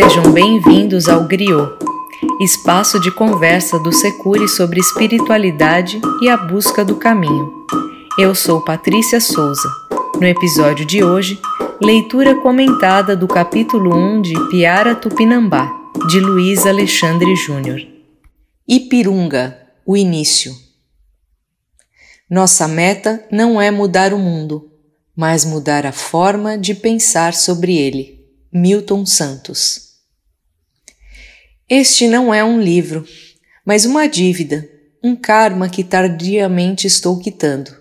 Sejam bem-vindos ao Griot, espaço de conversa do Secure sobre espiritualidade e a busca do caminho. Eu sou Patrícia Souza. No episódio de hoje, leitura comentada do capítulo 1 de Piara Tupinambá, de Luiz Alexandre Júnior. Ipirunga, o início. Nossa meta não é mudar o mundo, mas mudar a forma de pensar sobre ele. Milton Santos. Este não é um livro, mas uma dívida, um karma que tardiamente estou quitando.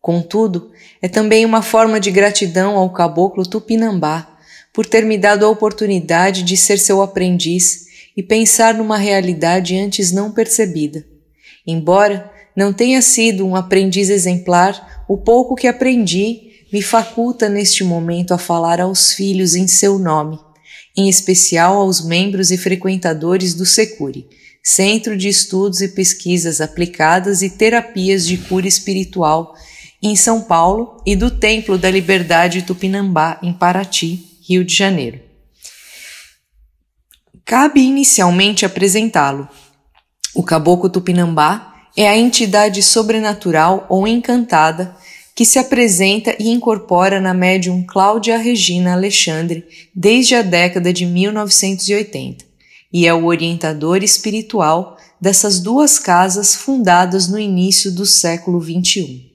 Contudo, é também uma forma de gratidão ao caboclo Tupinambá por ter me dado a oportunidade de ser seu aprendiz e pensar numa realidade antes não percebida. Embora não tenha sido um aprendiz exemplar, o pouco que aprendi me faculta neste momento a falar aos filhos em seu nome, em especial aos membros e frequentadores do Secure, Centro de Estudos e Pesquisas Aplicadas e Terapias de Cura Espiritual, em São Paulo, e do Templo da Liberdade Tupinambá, em Paraty, Rio de Janeiro. Cabe inicialmente apresentá-lo. O Caboclo Tupinambá é a entidade sobrenatural ou encantada que se apresenta e incorpora na médium Cláudia Regina Alexandre desde a década de 1980 e é o orientador espiritual dessas duas casas fundadas no início do século XXI.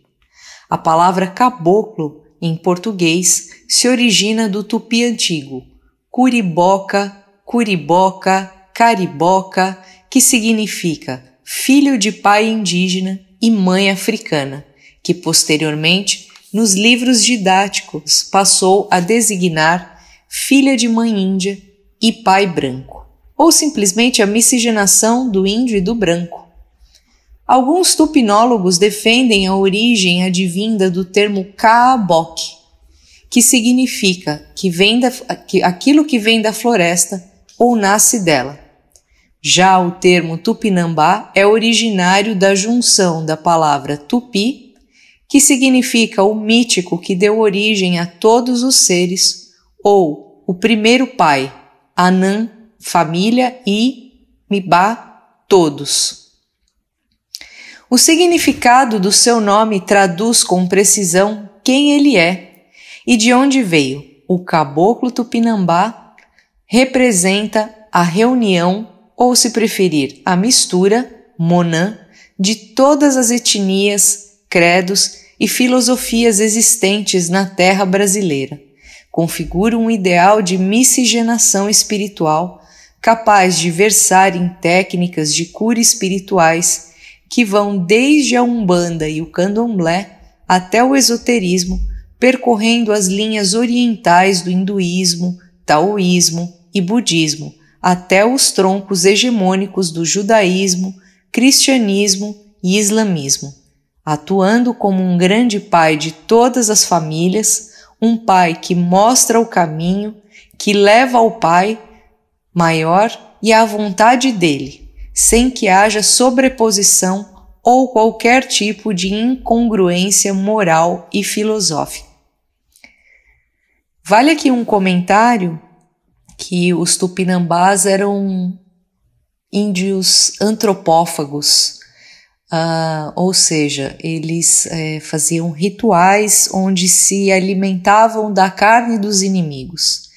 A palavra caboclo, em português, se origina do tupi antigo, curiboca, curiboca, cariboca, que significa filho de pai indígena e mãe africana, que posteriormente, nos livros didáticos, passou a designar filha de mãe índia e pai branco, ou simplesmente a miscigenação do índio e do branco. Alguns tupinólogos defendem a origem advinda do termo Kaabok, que significa que vem da, que aquilo que vem da floresta ou nasce dela. Já o termo Tupinambá é originário da junção da palavra tupi, que significa o mítico que deu origem a todos os seres, ou o primeiro pai, Anã, família e Mibá, todos. O significado do seu nome traduz com precisão quem ele é e de onde veio. O caboclo Tupinambá representa a reunião ou, se preferir, a mistura, monã, de todas as etnias, credos e filosofias existentes na terra brasileira. Configura um ideal de miscigenação espiritual capaz de versar em técnicas de cura espirituais que vão desde a Umbanda e o Candomblé até o esoterismo, percorrendo as linhas orientais do hinduísmo, taoísmo e budismo, até os troncos hegemônicos do judaísmo, cristianismo e islamismo, atuando como um grande pai de todas as famílias, um pai que mostra o caminho, que leva ao Pai maior e à vontade dele, sem que haja sobreposição ou qualquer tipo de incongruência moral e filosófica. Vale aqui um comentário que os tupinambás eram índios antropófagos, uh, ou seja, eles é, faziam rituais onde se alimentavam da carne dos inimigos.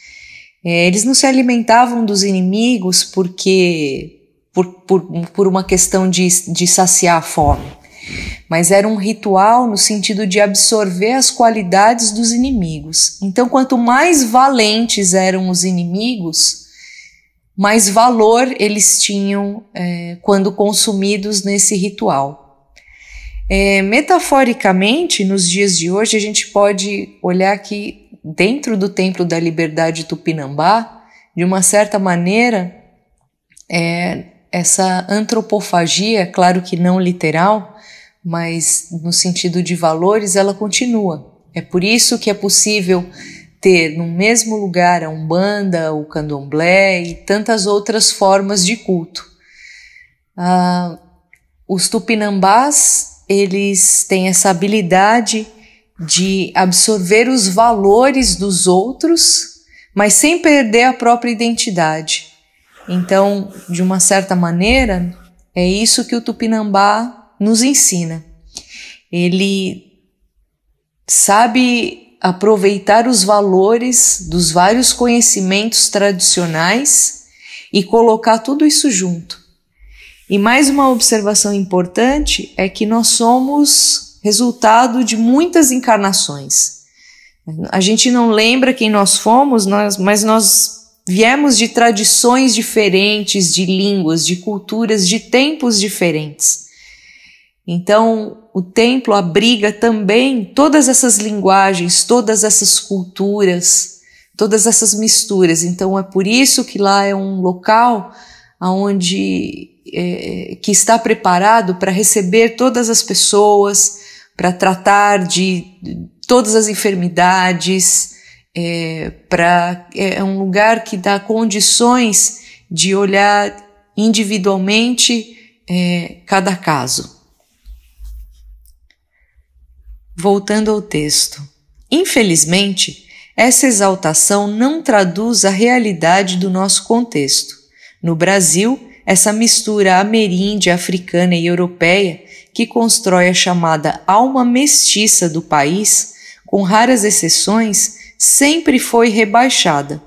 É, eles não se alimentavam dos inimigos porque por, por, por uma questão de, de saciar a fome mas era um ritual no sentido de absorver as qualidades dos inimigos. Então, quanto mais valentes eram os inimigos, mais valor eles tinham é, quando consumidos nesse ritual. É, metaforicamente, nos dias de hoje, a gente pode olhar que dentro do Templo da Liberdade Tupinambá, de uma certa maneira, é, essa antropofagia, claro que não literal, mas no sentido de valores ela continua. É por isso que é possível ter no mesmo lugar a Umbanda, o Candomblé e tantas outras formas de culto. Ah, os tupinambás, eles têm essa habilidade de absorver os valores dos outros mas sem perder a própria identidade. Então, de uma certa maneira, é isso que o Tupinambá nos ensina. Ele sabe aproveitar os valores dos vários conhecimentos tradicionais e colocar tudo isso junto. E mais uma observação importante é que nós somos resultado de muitas encarnações. A gente não lembra quem nós fomos, nós, mas nós viemos de tradições diferentes, de línguas, de culturas, de tempos diferentes. Então, o templo abriga também todas essas linguagens, todas essas culturas, todas essas misturas. Então, é por isso que lá é um local onde é, que está preparado para receber todas as pessoas, para tratar de todas as enfermidades, é, para é, é um lugar que dá condições de olhar individualmente é, cada caso. Voltando ao texto. Infelizmente, essa exaltação não traduz a realidade do nosso contexto. No Brasil, essa mistura ameríndia, africana e europeia que constrói a chamada alma mestiça do país, com raras exceções, sempre foi rebaixada.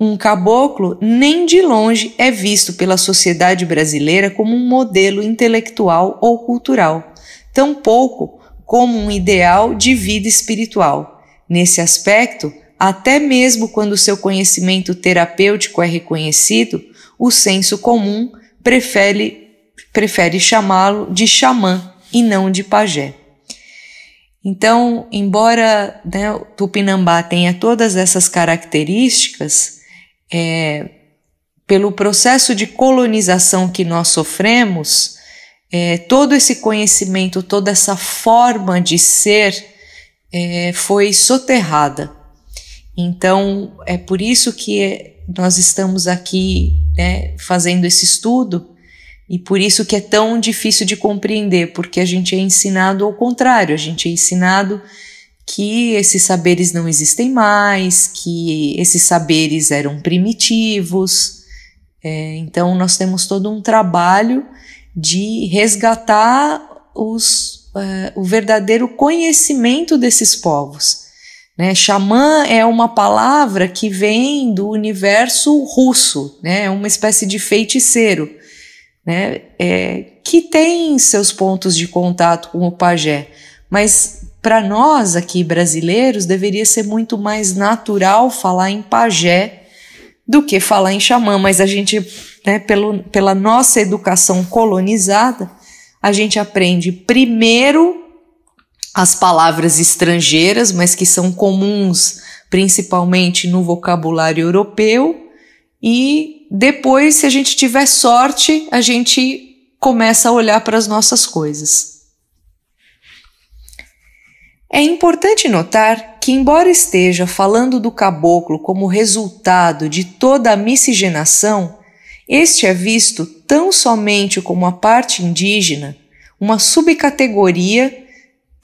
Um caboclo nem de longe é visto pela sociedade brasileira como um modelo intelectual ou cultural, tampouco como um ideal de vida espiritual. Nesse aspecto, até mesmo quando seu conhecimento terapêutico é reconhecido, o senso comum prefere, prefere chamá-lo de xamã e não de pajé. Então, embora né, o Tupinambá tenha todas essas características, é, pelo processo de colonização que nós sofremos, é, todo esse conhecimento, toda essa forma de ser é, foi soterrada. Então, é por isso que nós estamos aqui né, fazendo esse estudo e por isso que é tão difícil de compreender, porque a gente é ensinado ao contrário, a gente é ensinado que esses saberes não existem mais, que esses saberes eram primitivos. É, então, nós temos todo um trabalho de resgatar os, uh, o verdadeiro conhecimento desses povos. Né? Xamã é uma palavra que vem do universo russo, né? é uma espécie de feiticeiro né, é, que tem seus pontos de contato com o pajé, mas para nós aqui brasileiros deveria ser muito mais natural falar em pajé do que falar em xamã, mas a gente, né, pelo, pela nossa educação colonizada, a gente aprende primeiro as palavras estrangeiras, mas que são comuns principalmente no vocabulário europeu, e depois, se a gente tiver sorte, a gente começa a olhar para as nossas coisas. É importante notar que, embora esteja falando do caboclo como resultado de toda a miscigenação, este é visto tão somente como a parte indígena, uma subcategoria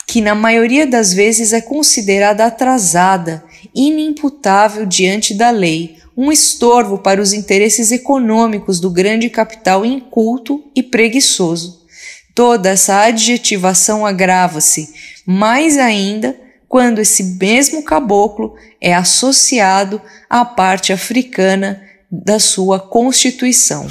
que, na maioria das vezes, é considerada atrasada, inimputável diante da lei, um estorvo para os interesses econômicos do grande capital inculto e preguiçoso. Toda essa adjetivação agrava-se mais ainda quando esse mesmo caboclo é associado à parte africana da sua Constituição.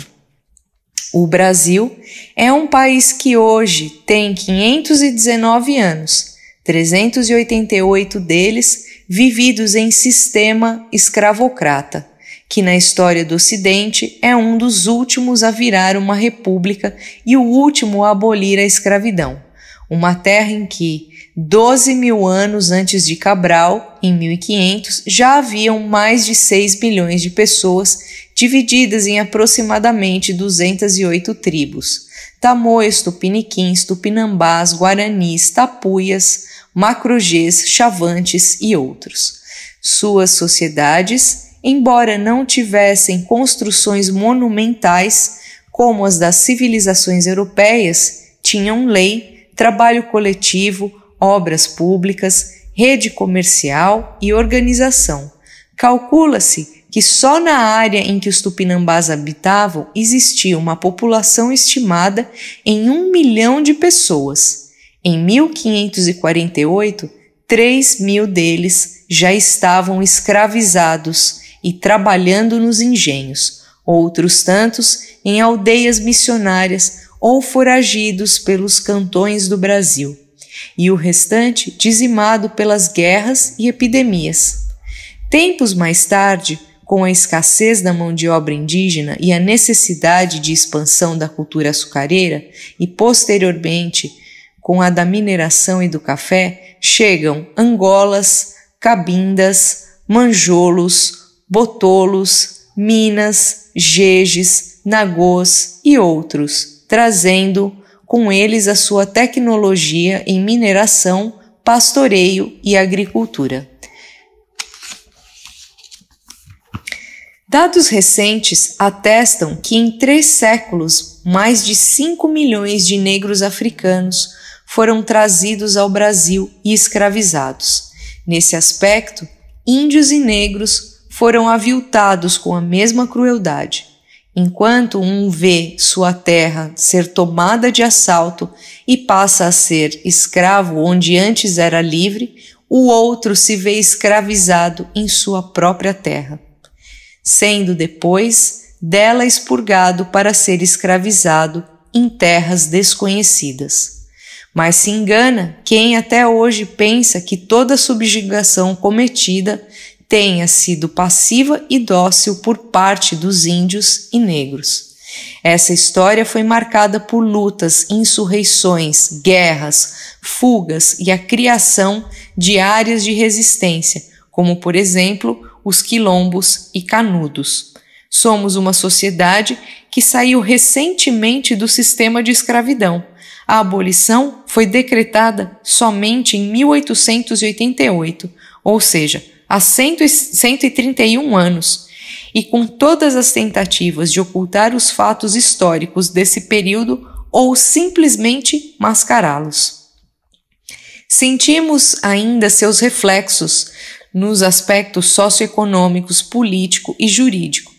O Brasil é um país que hoje tem 519 anos, 388 deles vividos em sistema escravocrata que na história do Ocidente é um dos últimos a virar uma república e o último a abolir a escravidão. Uma terra em que, 12 mil anos antes de Cabral, em 1500, já haviam mais de 6 milhões de pessoas, divididas em aproximadamente 208 tribos: Tamoios, Tupiniquins, Tupinambás, Guaranis, Tapuias, Macrogês, Chavantes e outros. Suas sociedades embora não tivessem construções monumentais como as das civilizações europeias, tinham lei, trabalho coletivo, obras públicas, rede comercial e organização, Calcula-se que só na área em que os tupinambás habitavam existia uma população estimada em um milhão de pessoas. Em 1548, 3 mil deles já estavam escravizados e trabalhando nos engenhos, outros tantos em aldeias missionárias ou foragidos pelos cantões do Brasil, e o restante dizimado pelas guerras e epidemias. Tempos mais tarde, com a escassez da mão de obra indígena e a necessidade de expansão da cultura açucareira, e posteriormente com a da mineração e do café, chegam Angolas, Cabindas, Manjolos, Botolos, Minas, Jejes, Nagôs e outros, trazendo com eles a sua tecnologia em mineração, pastoreio e agricultura. Dados recentes atestam que em três séculos mais de 5 milhões de negros africanos foram trazidos ao Brasil e escravizados. Nesse aspecto, índios e negros foram aviltados com a mesma crueldade. Enquanto um vê sua terra ser tomada de assalto e passa a ser escravo onde antes era livre, o outro se vê escravizado em sua própria terra sendo depois dela expurgado para ser escravizado em terras desconhecidas. Mas se engana quem até hoje pensa que toda subjugação cometida tenha sido passiva e dócil por parte dos índios e negros. Essa história foi marcada por lutas, insurreições, guerras, fugas e a criação de áreas de resistência, como por exemplo os quilombos e canudos. Somos uma sociedade que saiu recentemente do sistema de escravidão. A abolição foi decretada somente em 1888, ou seja, há 131 anos, e com todas as tentativas de ocultar os fatos históricos desse período ou simplesmente mascará-los. Sentimos ainda seus reflexos nos aspectos socioeconômicos, político e jurídico,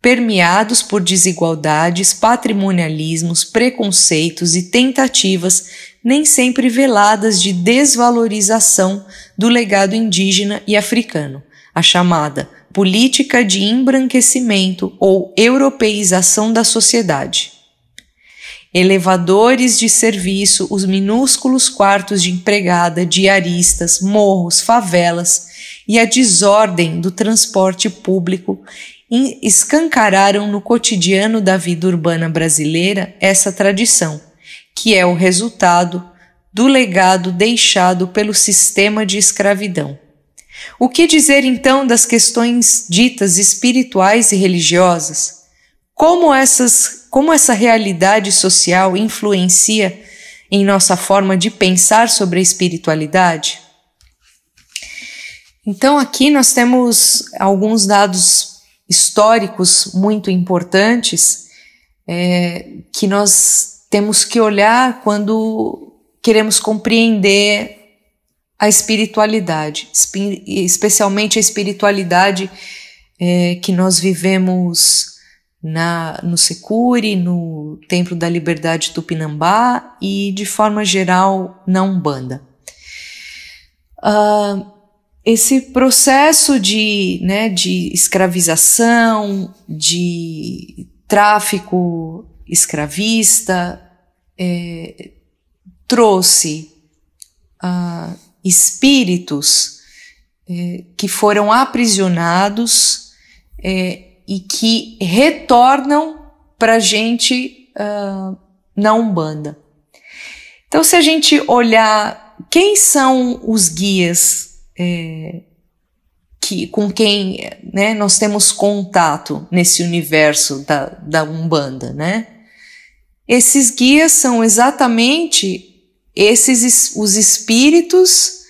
permeados por desigualdades, patrimonialismos, preconceitos e tentativas nem sempre veladas de desvalorização do legado indígena e africano, a chamada política de embranquecimento ou europeização da sociedade. Elevadores de serviço, os minúsculos quartos de empregada, diaristas, morros, favelas e a desordem do transporte público escancararam no cotidiano da vida urbana brasileira essa tradição, que é o resultado do legado deixado pelo sistema de escravidão. O que dizer então das questões ditas espirituais e religiosas? Como essas como essa realidade social influencia em nossa forma de pensar sobre a espiritualidade? Então, aqui nós temos alguns dados históricos muito importantes é, que nós temos que olhar quando queremos compreender a espiritualidade, especialmente a espiritualidade é, que nós vivemos na, no Secure, no Templo da Liberdade Tupinambá e, de forma geral, na Umbanda. Uh, esse processo de, né, de escravização, de tráfico escravista, é, trouxe uh, espíritos é, que foram aprisionados é, e que retornam para a gente uh, na Umbanda. Então, se a gente olhar quem são os guias é, que, com quem né, nós temos contato nesse universo da, da Umbanda, né? Esses guias são exatamente esses os espíritos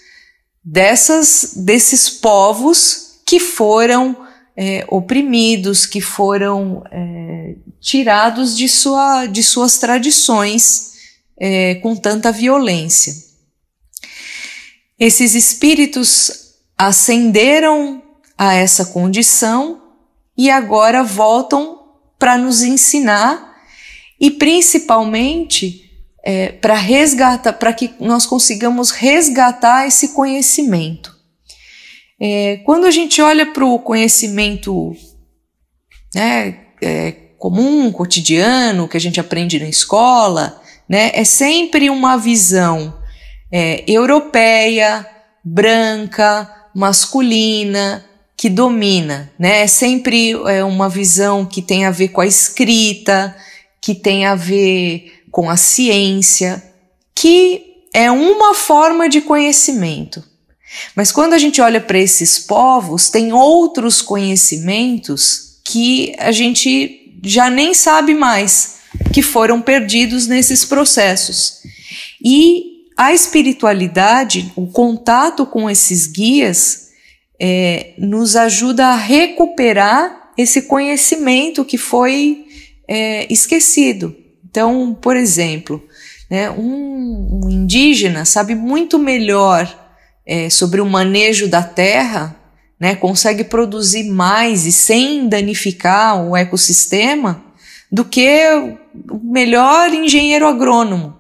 dessas desses povos que foram é, oprimidos, que foram é, tirados de, sua, de suas tradições é, com tanta violência. Esses espíritos ascenderam a essa condição e agora voltam para nos ensinar e principalmente é, para resgatar, para que nós consigamos resgatar esse conhecimento. É, quando a gente olha para o conhecimento né, é, comum, cotidiano, que a gente aprende na escola, né, é sempre uma visão é, europeia, branca, masculina, que domina, né? É sempre é, uma visão que tem a ver com a escrita, que tem a ver com a ciência, que é uma forma de conhecimento. Mas quando a gente olha para esses povos, tem outros conhecimentos que a gente já nem sabe mais, que foram perdidos nesses processos. E a espiritualidade, o contato com esses guias, é, nos ajuda a recuperar esse conhecimento que foi é, esquecido. Então, por exemplo, né, um, um, indígena sabe muito melhor é, sobre o manejo da terra, né, consegue produzir mais e sem danificar o ecossistema do que o melhor engenheiro agrônomo.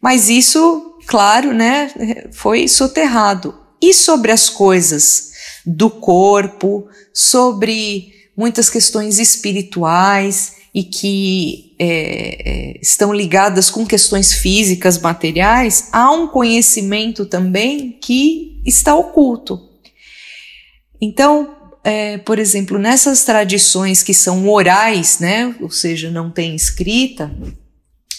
Mas isso, claro, né, foi soterrado e sobre as coisas do corpo, sobre muitas questões espirituais e que é, é, estão ligadas com questões físicas, materiais, há um conhecimento também que está oculto. Então, é, por exemplo, nessas tradições que são orais, né, ou seja, não tem escrita,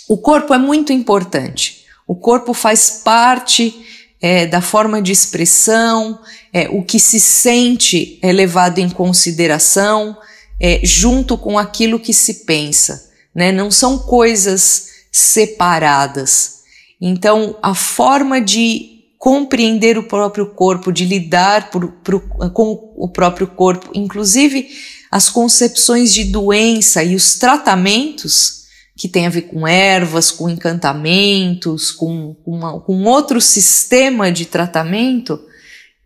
o corpo é muito importante. O corpo faz parte é, da forma de expressão, é, o que se sente é levado em consideração, é, junto com aquilo que se pensa. Né? Não são coisas separadas. Então, a forma de compreender o próprio corpo, de lidar por, por, com o próprio corpo, inclusive as concepções de doença e os tratamentos que tem a ver com ervas, com encantamentos, com, uma, com outro sistema de tratamento,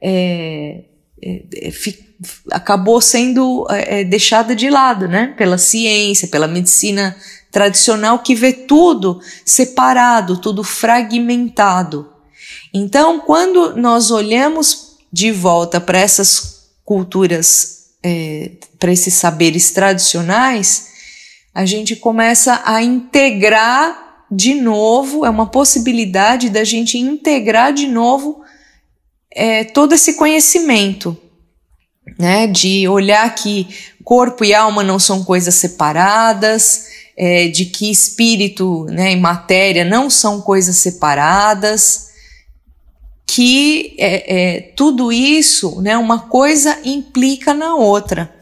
é, é, é acabou sendo é, é, deixada de lado, né? Pela ciência, pela medicina tradicional que vê tudo separado, tudo fragmentado. Então, quando nós olhamos de volta para essas culturas, é, para esses saberes tradicionais, a gente começa a integrar de novo, é uma possibilidade da gente integrar de novo é, todo esse conhecimento, né? De olhar que corpo e alma não são coisas separadas, é, de que espírito né, e matéria não são coisas separadas, que é, é, tudo isso, né, uma coisa implica na outra.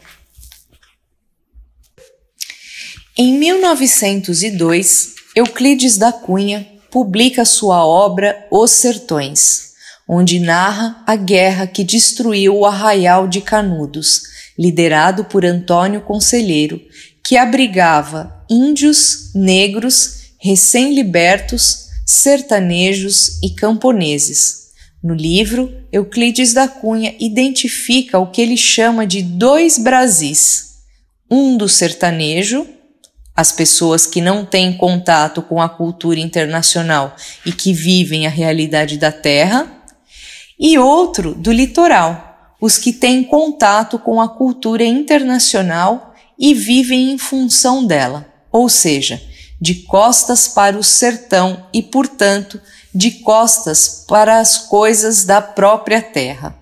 Em 1902, Euclides da Cunha publica sua obra Os Sertões, onde narra a guerra que destruiu o arraial de Canudos, liderado por Antônio Conselheiro, que abrigava índios, negros, recém-libertos, sertanejos e camponeses. No livro, Euclides da Cunha identifica o que ele chama de dois Brasis: um do sertanejo, as pessoas que não têm contato com a cultura internacional e que vivem a realidade da terra, e outro do litoral, os que têm contato com a cultura internacional e vivem em função dela, ou seja, de costas para o sertão e, portanto, de costas para as coisas da própria terra.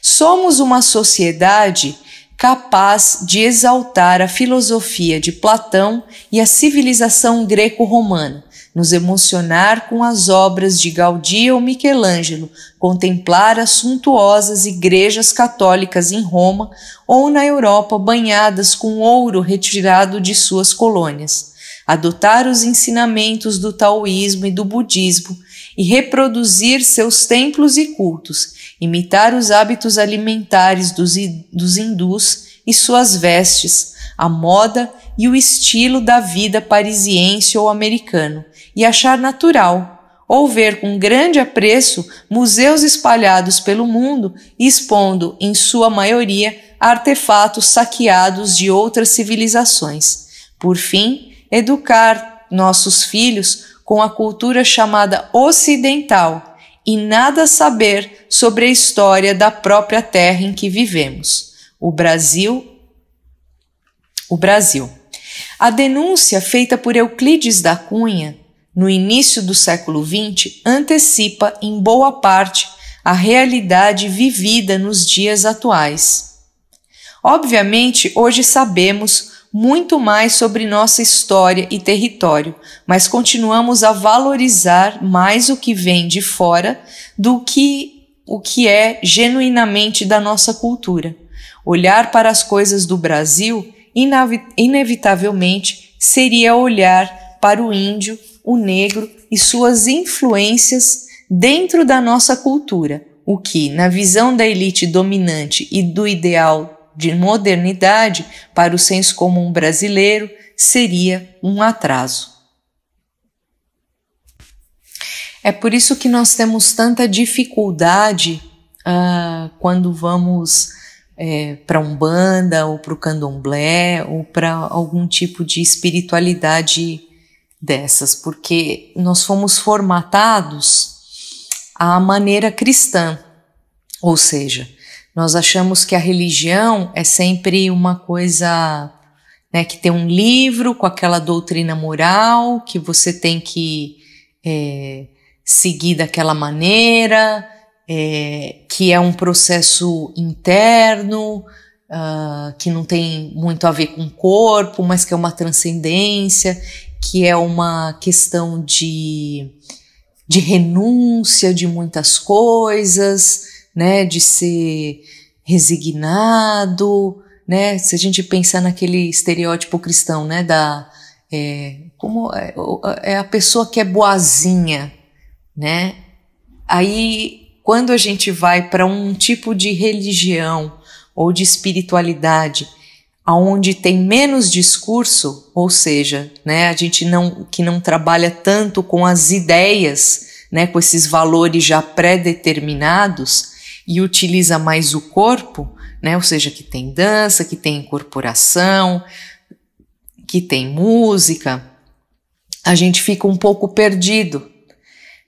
Somos uma sociedade capaz de exaltar a filosofia de Platão e a civilização greco-romana, nos emocionar com as obras de Gaudí ou Michelangelo, contemplar as suntuosas igrejas católicas em Roma ou na Europa banhadas com ouro retirado de suas colônias, adotar os ensinamentos do taoísmo e do budismo e reproduzir seus templos e cultos, imitar os hábitos alimentares dos, dos hindus e suas vestes, a moda e o estilo da vida parisiense ou americano, e achar natural, ou ver com grande apreço museus espalhados pelo mundo expondo, em sua maioria, artefatos saqueados de outras civilizações. Por fim, educar nossos filhos com a cultura chamada ocidental e nada saber sobre a história da própria terra em que vivemos, o Brasil. O Brasil. A denúncia feita por Euclides da Cunha no início do século XX antecipa em boa parte a realidade vivida nos dias atuais. Obviamente, hoje sabemos muito mais sobre nossa história e território, mas continuamos a valorizar mais o que vem de fora do que o que é genuinamente da nossa cultura. Olhar para as coisas do Brasil, inevitavelmente, seria olhar para o índio, o negro e suas influências dentro da nossa cultura, o que, na visão da elite dominante e do ideal de modernidade para o senso comum brasileiro seria um atraso. É por isso que nós temos tanta dificuldade uh, quando vamos é, para Umbanda ou para o Candomblé ou para algum tipo de espiritualidade dessas, porque nós fomos formatados à maneira cristã, ou seja, nós achamos que a religião é sempre uma coisa né, que tem um livro com aquela doutrina moral que você tem que é, seguir daquela maneira, é, que é um processo interno, uh, que não tem muito a ver com o corpo, mas que é uma transcendência, que é uma questão de, de renúncia de muitas coisas né, de ser resignado, né? Se a gente pensar naquele estereótipo cristão, né, da é, como é, é a pessoa que é boazinha, né? Aí quando a gente vai para um tipo de religião ou de espiritualidade aonde tem menos discurso, ou seja, né, a gente não que não trabalha tanto com as ideias, né, com esses valores já pré-determinados, e utiliza mais o corpo, né? Ou seja, que tem dança, que tem incorporação, que tem música, a gente fica um pouco perdido.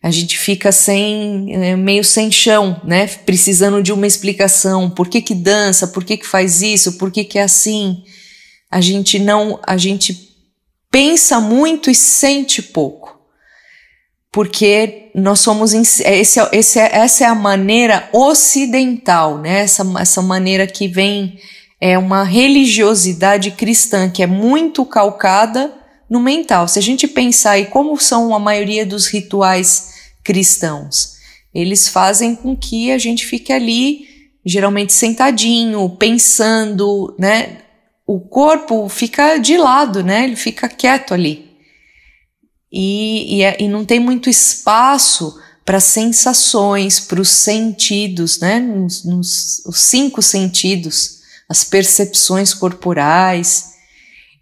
A gente fica sem, né, meio sem chão, né? Precisando de uma explicação. Por que que dança? Por que que faz isso? Por que que é assim? A gente não, a gente pensa muito e sente pouco porque nós somos esse, esse, essa é a maneira ocidental, né? Essa, essa maneira que vem é uma religiosidade cristã que é muito calcada no mental. Se a gente pensar em como são a maioria dos rituais cristãos, eles fazem com que a gente fique ali, geralmente sentadinho, pensando, né? O corpo fica de lado, né? Ele fica quieto ali e, e, é, e não tem muito espaço para sensações, para os sentidos, né? Nos, nos, os cinco sentidos, as percepções corporais.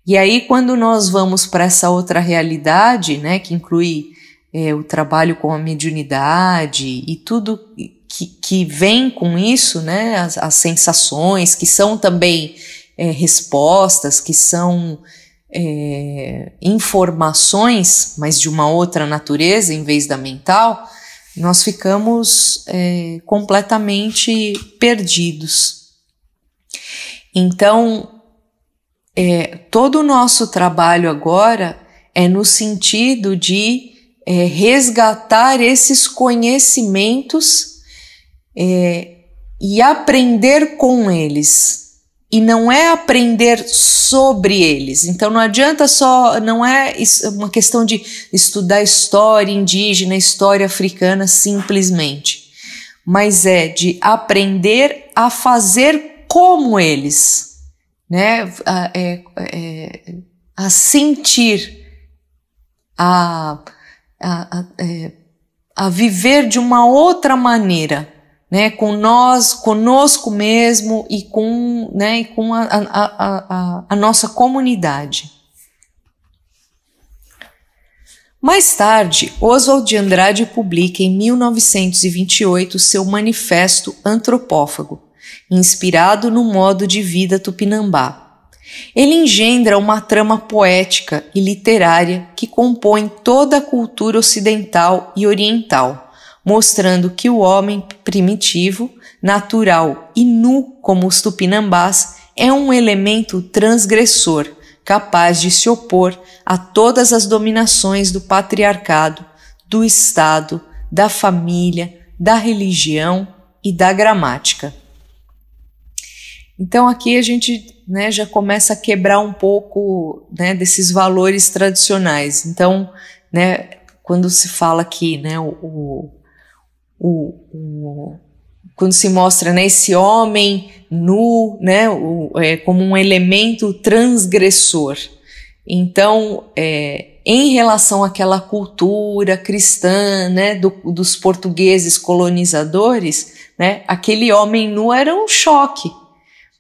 E aí, quando nós vamos para essa outra realidade, né, que inclui é, o trabalho com a mediunidade e tudo que, que vem com isso, né, as, as sensações, que são também é, respostas, que são é, informações, mas de uma outra natureza em vez da mental, nós ficamos é, completamente perdidos. Então, é, todo o nosso trabalho agora é no sentido de é, resgatar esses conhecimentos é, e aprender com eles. E não é aprender sobre eles. Então não adianta só, não é uma questão de estudar história indígena, história africana simplesmente, mas é de aprender a fazer como eles, né? A, é, é, a sentir, a, a, é, a viver de uma outra maneira né, com nós, conosco mesmo e com, né, e com a, a, a, a nossa comunidade. Mais tarde, Oswald de Andrade publica em 1928 seu Manifesto Antropófago, inspirado no modo de vida tupinambá. Ele engendra uma trama poética e literária que compõe toda a cultura ocidental e oriental, mostrando que o homem primitivo, natural e nu como os tupinambás é um elemento transgressor capaz de se opor a todas as dominações do patriarcado, do Estado, da família, da religião e da gramática. Então aqui a gente né, já começa a quebrar um pouco né, desses valores tradicionais. Então, né, quando se fala aqui, né, o, o, o, quando se mostra né, esse homem nu, né, o, é, como um elemento transgressor. Então, é, em relação àquela cultura cristã, né, do, dos portugueses colonizadores, né, aquele homem nu era um choque,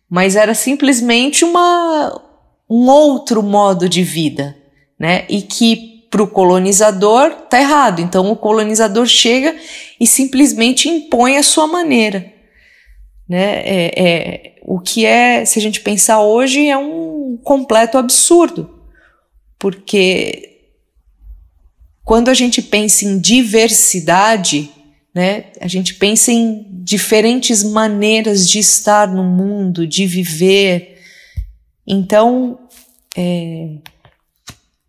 mas era simplesmente uma, um outro modo de vida, né, e que para o colonizador tá errado. Então o colonizador chega e simplesmente impõe a sua maneira. Né? É, é, o que é, se a gente pensar hoje, é um completo absurdo, porque quando a gente pensa em diversidade, né, a gente pensa em diferentes maneiras de estar no mundo, de viver. Então, é,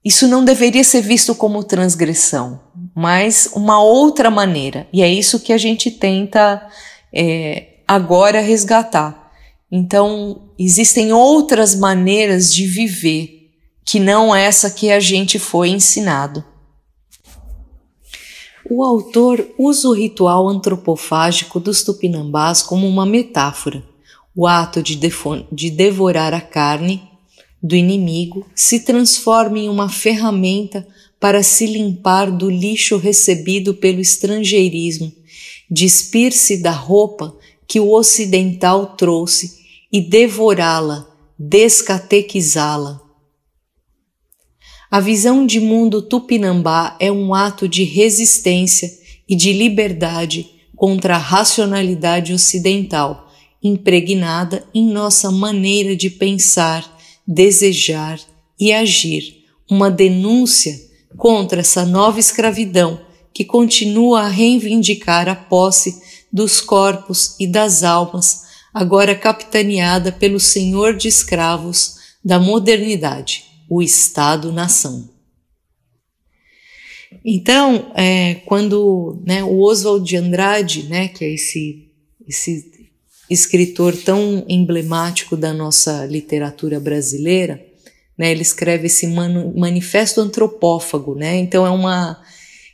isso não deveria ser visto como transgressão, mas uma outra maneira. E é isso que a gente tenta é, agora resgatar. Então, existem outras maneiras de viver que não essa que a gente foi ensinado. O autor usa o ritual antropofágico dos tupinambás como uma metáfora, o ato de, de devorar a carne do inimigo se transforma em uma ferramenta para se limpar do lixo recebido pelo estrangeirismo, despir-se da roupa que o ocidental trouxe e devorá-la, descatequizá-la. A visão de mundo tupinambá é um ato de resistência e de liberdade contra a racionalidade ocidental, impregnada em nossa maneira de pensar desejar e agir, uma denúncia contra essa nova escravidão que continua a reivindicar a posse dos corpos e das almas, agora capitaneada pelo senhor de escravos da modernidade, o Estado-nação. Então, é, quando né, o Oswald de Andrade, né, que é esse, esse escritor tão emblemático da nossa literatura brasileira, né? Ele escreve esse manifesto antropófago, né? Então é uma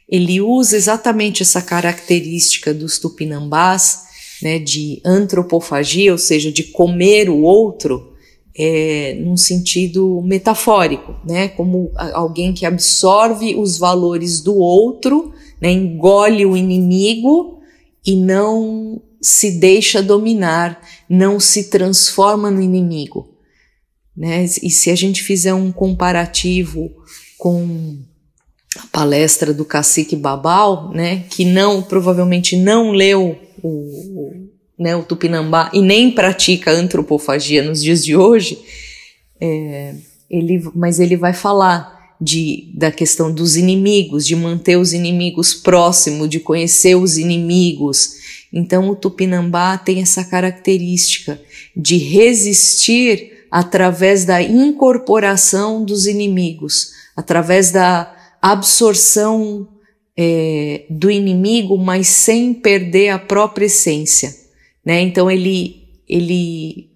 ele usa exatamente essa característica dos tupinambás, né, de antropofagia, ou seja, de comer o outro, é, num sentido metafórico, né, como alguém que absorve os valores do outro, né, engole o inimigo e não se deixa dominar, não se transforma no inimigo. Né? E se a gente fizer um comparativo com a palestra do cacique Babal, né, que não provavelmente não leu o, né, o Tupinambá e nem pratica antropofagia nos dias de hoje, é, ele, mas ele vai falar de, da questão dos inimigos, de manter os inimigos próximos, de conhecer os inimigos, então, o tupinambá tem essa característica de resistir através da incorporação dos inimigos, através da absorção é, do inimigo, mas sem perder a própria essência. Né? Então, ele, ele,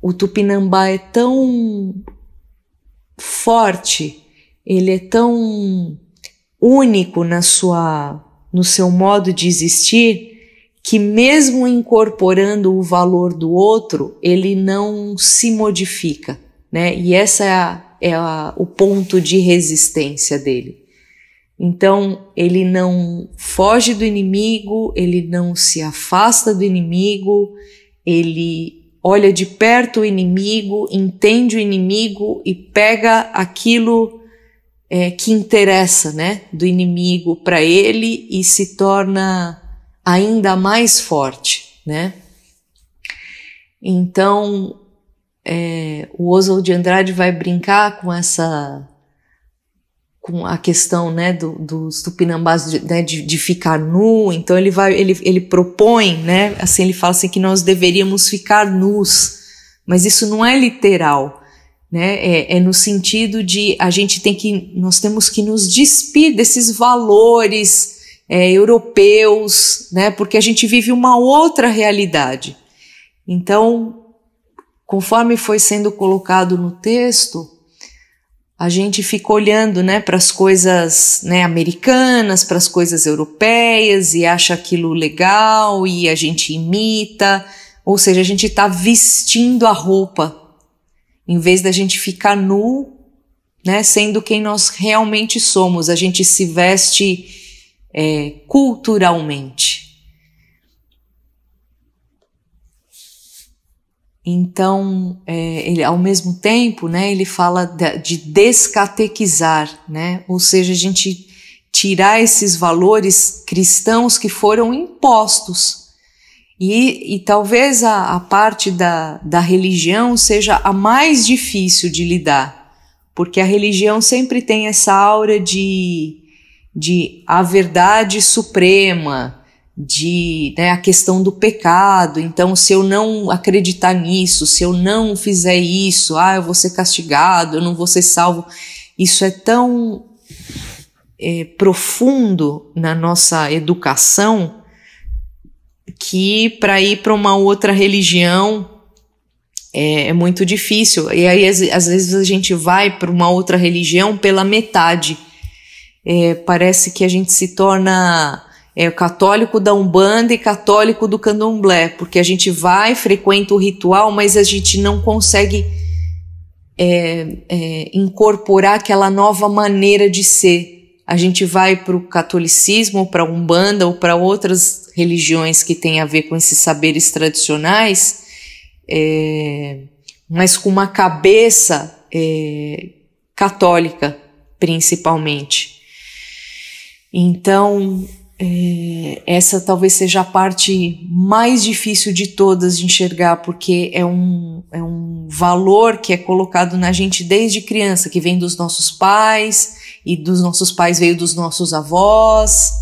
o tupinambá é tão forte, ele é tão único na sua no seu modo de existir que, mesmo incorporando o valor do outro, ele não se modifica, né? E essa é, a, é a, o ponto de resistência dele. Então, ele não foge do inimigo, ele não se afasta do inimigo, ele olha de perto o inimigo, entende o inimigo e pega aquilo é, que interessa, né, do inimigo para ele e se torna ainda mais forte, né? Então, é, o Oswald de Andrade vai brincar com essa com a questão né, do, dos tupinambás de, né, de, de, ficar nu, então ele vai, ele, ele propõe, né, assim, ele fala assim que nós deveríamos ficar nus, mas isso não é literal, né, é, é no sentido de a gente tem que, nós temos que nos despir desses valores é, europeus, né, porque a gente vive uma outra realidade. Então, conforme foi sendo colocado no texto, a gente fica olhando né, para as coisas né, americanas, para as coisas europeias e acha aquilo legal e a gente imita, ou seja, a gente está vestindo a roupa em vez da gente ficar nu, né, sendo quem nós realmente somos. A gente se veste é, culturalmente. Então, é, ele, ao mesmo tempo, né, ele fala de, de descatequizar, né, ou seja, a gente tirar esses valores cristãos que foram impostos. E, e talvez a, a parte da, da religião seja a mais difícil de lidar, porque a religião sempre tem essa aura de, de a verdade suprema, de né, a questão do pecado. Então, se eu não acreditar nisso, se eu não fizer isso, ah, eu vou ser castigado, eu não vou ser salvo. Isso é tão é, profundo na nossa educação que para ir para uma outra religião é, é, muito difícil. E aí, às, às vezes, a gente vai para uma outra religião pela metade. É, parece que a gente se torna é, católico da Umbanda e católico do Candomblé, porque a gente vai, frequenta o ritual, mas a gente não consegue é, é, incorporar aquela nova maneira de ser. A gente vai para o catolicismo, para a Umbanda ou para outras religiões que têm a ver com esses saberes tradicionais, é, mas com uma cabeça é, católica, principalmente. Então, é, essa talvez seja a parte mais difícil de todas de enxergar, porque é um, é um valor que é colocado na gente desde criança, que vem dos nossos pais, e dos nossos pais veio dos nossos avós.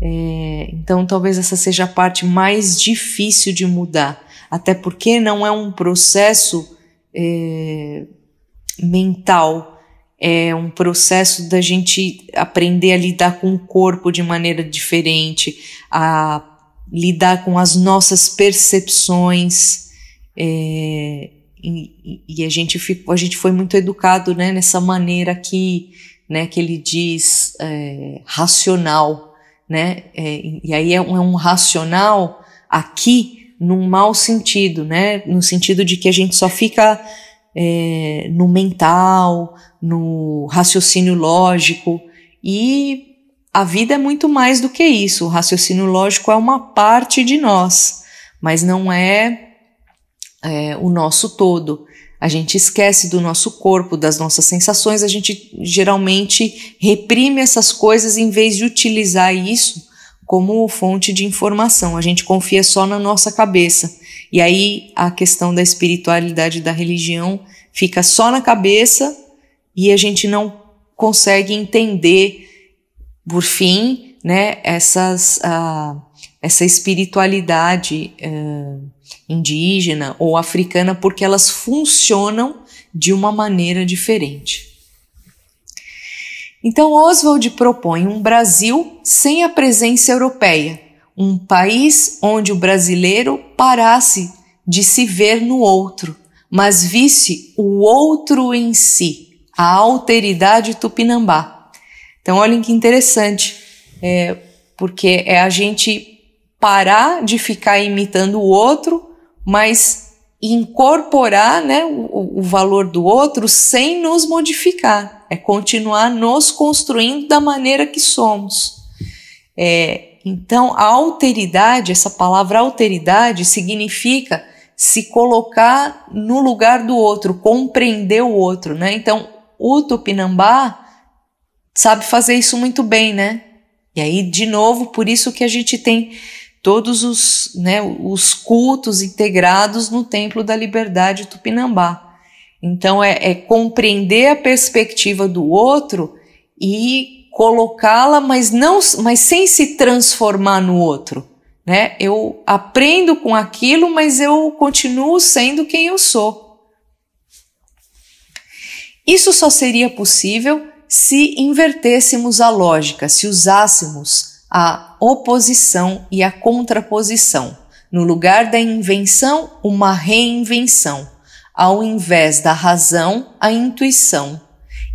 É, então, talvez essa seja a parte mais difícil de mudar, até porque não é um processo é, mental é um processo da gente aprender a lidar com o corpo de maneira diferente, a lidar com as nossas percepções. É, e, e, a gente ficou, a gente foi muito educado né, nessa maneira que, né, que ele diz é, racional, né? É, e aí é um, é um racional aqui num mau sentido, né? No sentido de que a gente só fica é, no mental, no raciocínio lógico e a vida é muito mais do que isso. O raciocínio lógico é uma parte de nós, mas não é, é o nosso todo. A gente esquece do nosso corpo, das nossas sensações, a gente geralmente reprime essas coisas em vez de utilizar isso como fonte de informação. A gente confia só na nossa cabeça. E aí a questão da espiritualidade da religião fica só na cabeça e a gente não consegue entender, por fim, né, essas, uh, essa espiritualidade uh, indígena ou africana, porque elas funcionam de uma maneira diferente. Então, Oswald propõe um Brasil sem a presença europeia, um país onde o brasileiro parasse de se ver no outro, mas visse o outro em si a alteridade tupinambá. Então, olhem que interessante, é, porque é a gente parar de ficar imitando o outro, mas incorporar né, o, o valor do outro sem nos modificar. É continuar nos construindo da maneira que somos. É, então, a alteridade, essa palavra alteridade, significa se colocar no lugar do outro, compreender o outro, né? Então, o Tupinambá sabe fazer isso muito bem, né? E aí, de novo, por isso que a gente tem todos os, né, os cultos integrados no Templo da Liberdade Tupinambá. Então, é, é compreender a perspectiva do outro e colocá-la, mas não, mas sem se transformar no outro, né? Eu aprendo com aquilo, mas eu continuo sendo quem eu sou. Isso só seria possível se invertêssemos a lógica, se usássemos a oposição e a contraposição. No lugar da invenção, uma reinvenção. Ao invés da razão, a intuição.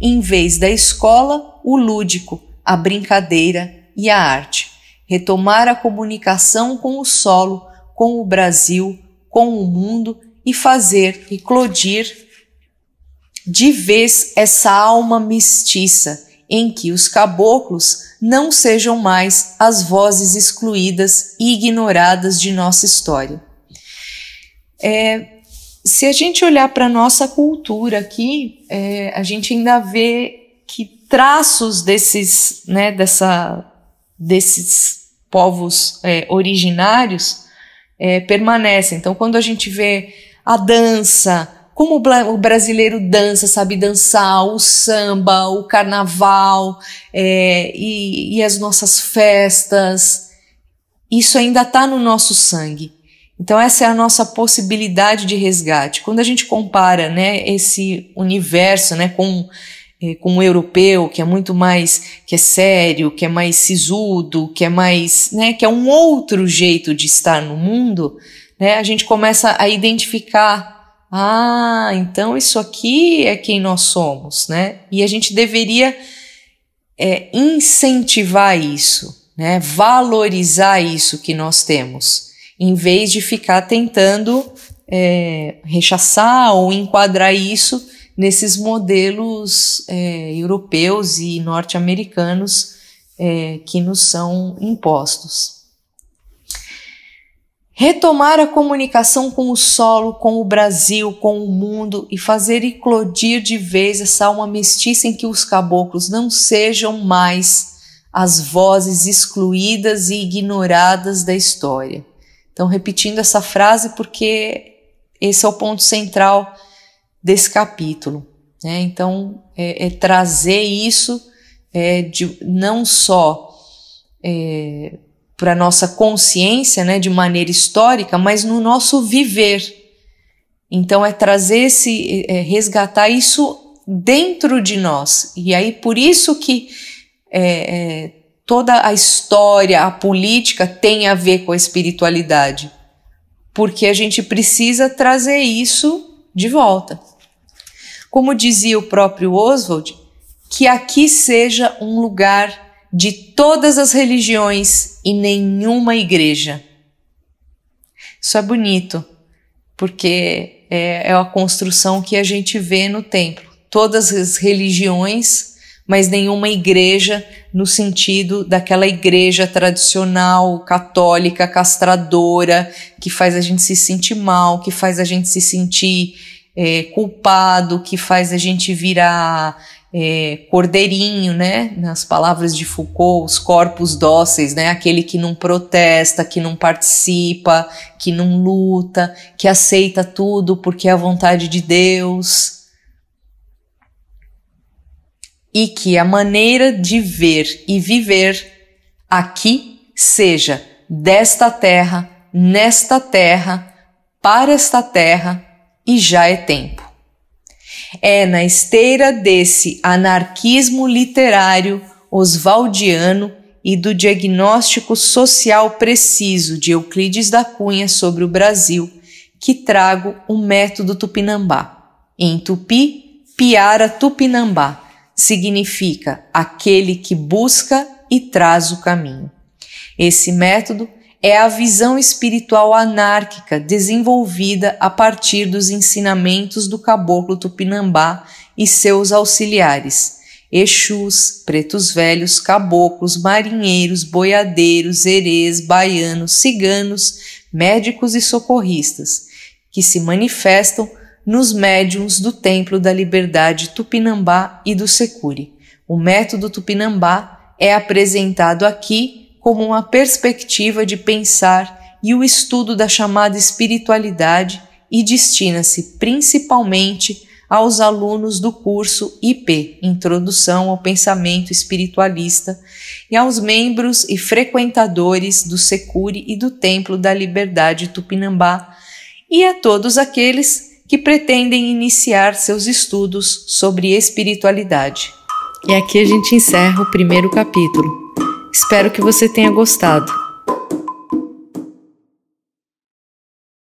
Em vez da escola, o lúdico, a brincadeira e a arte. Retomar a comunicação com o solo, com o Brasil, com o mundo e fazer eclodir de vez essa alma mestiça em que os caboclos não sejam mais as vozes excluídas e ignoradas de nossa história. É, se a gente olhar para a nossa cultura aqui, é, a gente ainda vê que traços desses, né, dessa, desses povos é, originários é, permanecem. Então, quando a gente vê a dança, como o brasileiro dança, sabe dançar, o samba, o carnaval é, e, e, as nossas festas, isso ainda está no nosso sangue. Então essa é a nossa possibilidade de resgate. Quando a gente compara, né, esse universo, né, com é, com o europeu, que é muito mais, que é sério, que é mais sisudo, que é mais, né, que é um outro jeito de estar no mundo, né, a gente começa a identificar ah, então isso aqui é quem nós somos, né? E a gente deveria é, incentivar isso, né? Valorizar isso que nós temos, em vez de ficar tentando é, rechaçar ou enquadrar isso nesses modelos é, europeus e norte-americanos é, que nos são impostos. Retomar a comunicação com o solo, com o Brasil, com o mundo e fazer eclodir de vez essa alma mestiça em que os caboclos não sejam mais as vozes excluídas e ignoradas da história. Então, repetindo essa frase porque esse é o ponto central desse capítulo. Né? Então, é, é, trazer isso é, de não só é, para nossa consciência, né, de maneira histórica, mas no nosso viver. Então é trazer esse, é, resgatar isso dentro de nós. E aí por isso que é, é, toda a história, a política tem a ver com a espiritualidade, porque a gente precisa trazer isso de volta. Como dizia o próprio Oswald, que aqui seja um lugar de todas as religiões e nenhuma igreja. Isso é bonito, porque é, é a construção que a gente vê no templo. Todas as religiões, mas nenhuma igreja no sentido daquela igreja tradicional, católica, castradora, que faz a gente se sentir mal, que faz a gente se sentir é, culpado, que faz a gente virar é, cordeirinho, né? Nas palavras de Foucault, os corpos dóceis, né? Aquele que não protesta, que não participa, que não luta, que aceita tudo porque é a vontade de Deus. E que a maneira de ver e viver aqui seja desta terra, nesta terra, para esta terra, e já é tempo. É na esteira desse anarquismo literário oswaldiano e do diagnóstico social preciso de Euclides da Cunha sobre o Brasil que trago o método Tupinambá. Em tupi, piara Tupinambá significa aquele que busca e traz o caminho. Esse método é a visão espiritual anárquica desenvolvida a partir dos ensinamentos do caboclo Tupinambá e seus auxiliares, Exus, pretos velhos, caboclos, marinheiros, boiadeiros, herês, baianos, ciganos, médicos e socorristas, que se manifestam nos médiums do Templo da Liberdade Tupinambá e do Secure, O método Tupinambá é apresentado aqui como uma perspectiva de pensar e o estudo da chamada espiritualidade e destina-se principalmente aos alunos do curso IP Introdução ao Pensamento Espiritualista e aos membros e frequentadores do Secure e do Templo da Liberdade Tupinambá e a todos aqueles que pretendem iniciar seus estudos sobre espiritualidade. E aqui a gente encerra o primeiro capítulo. Espero que você tenha gostado.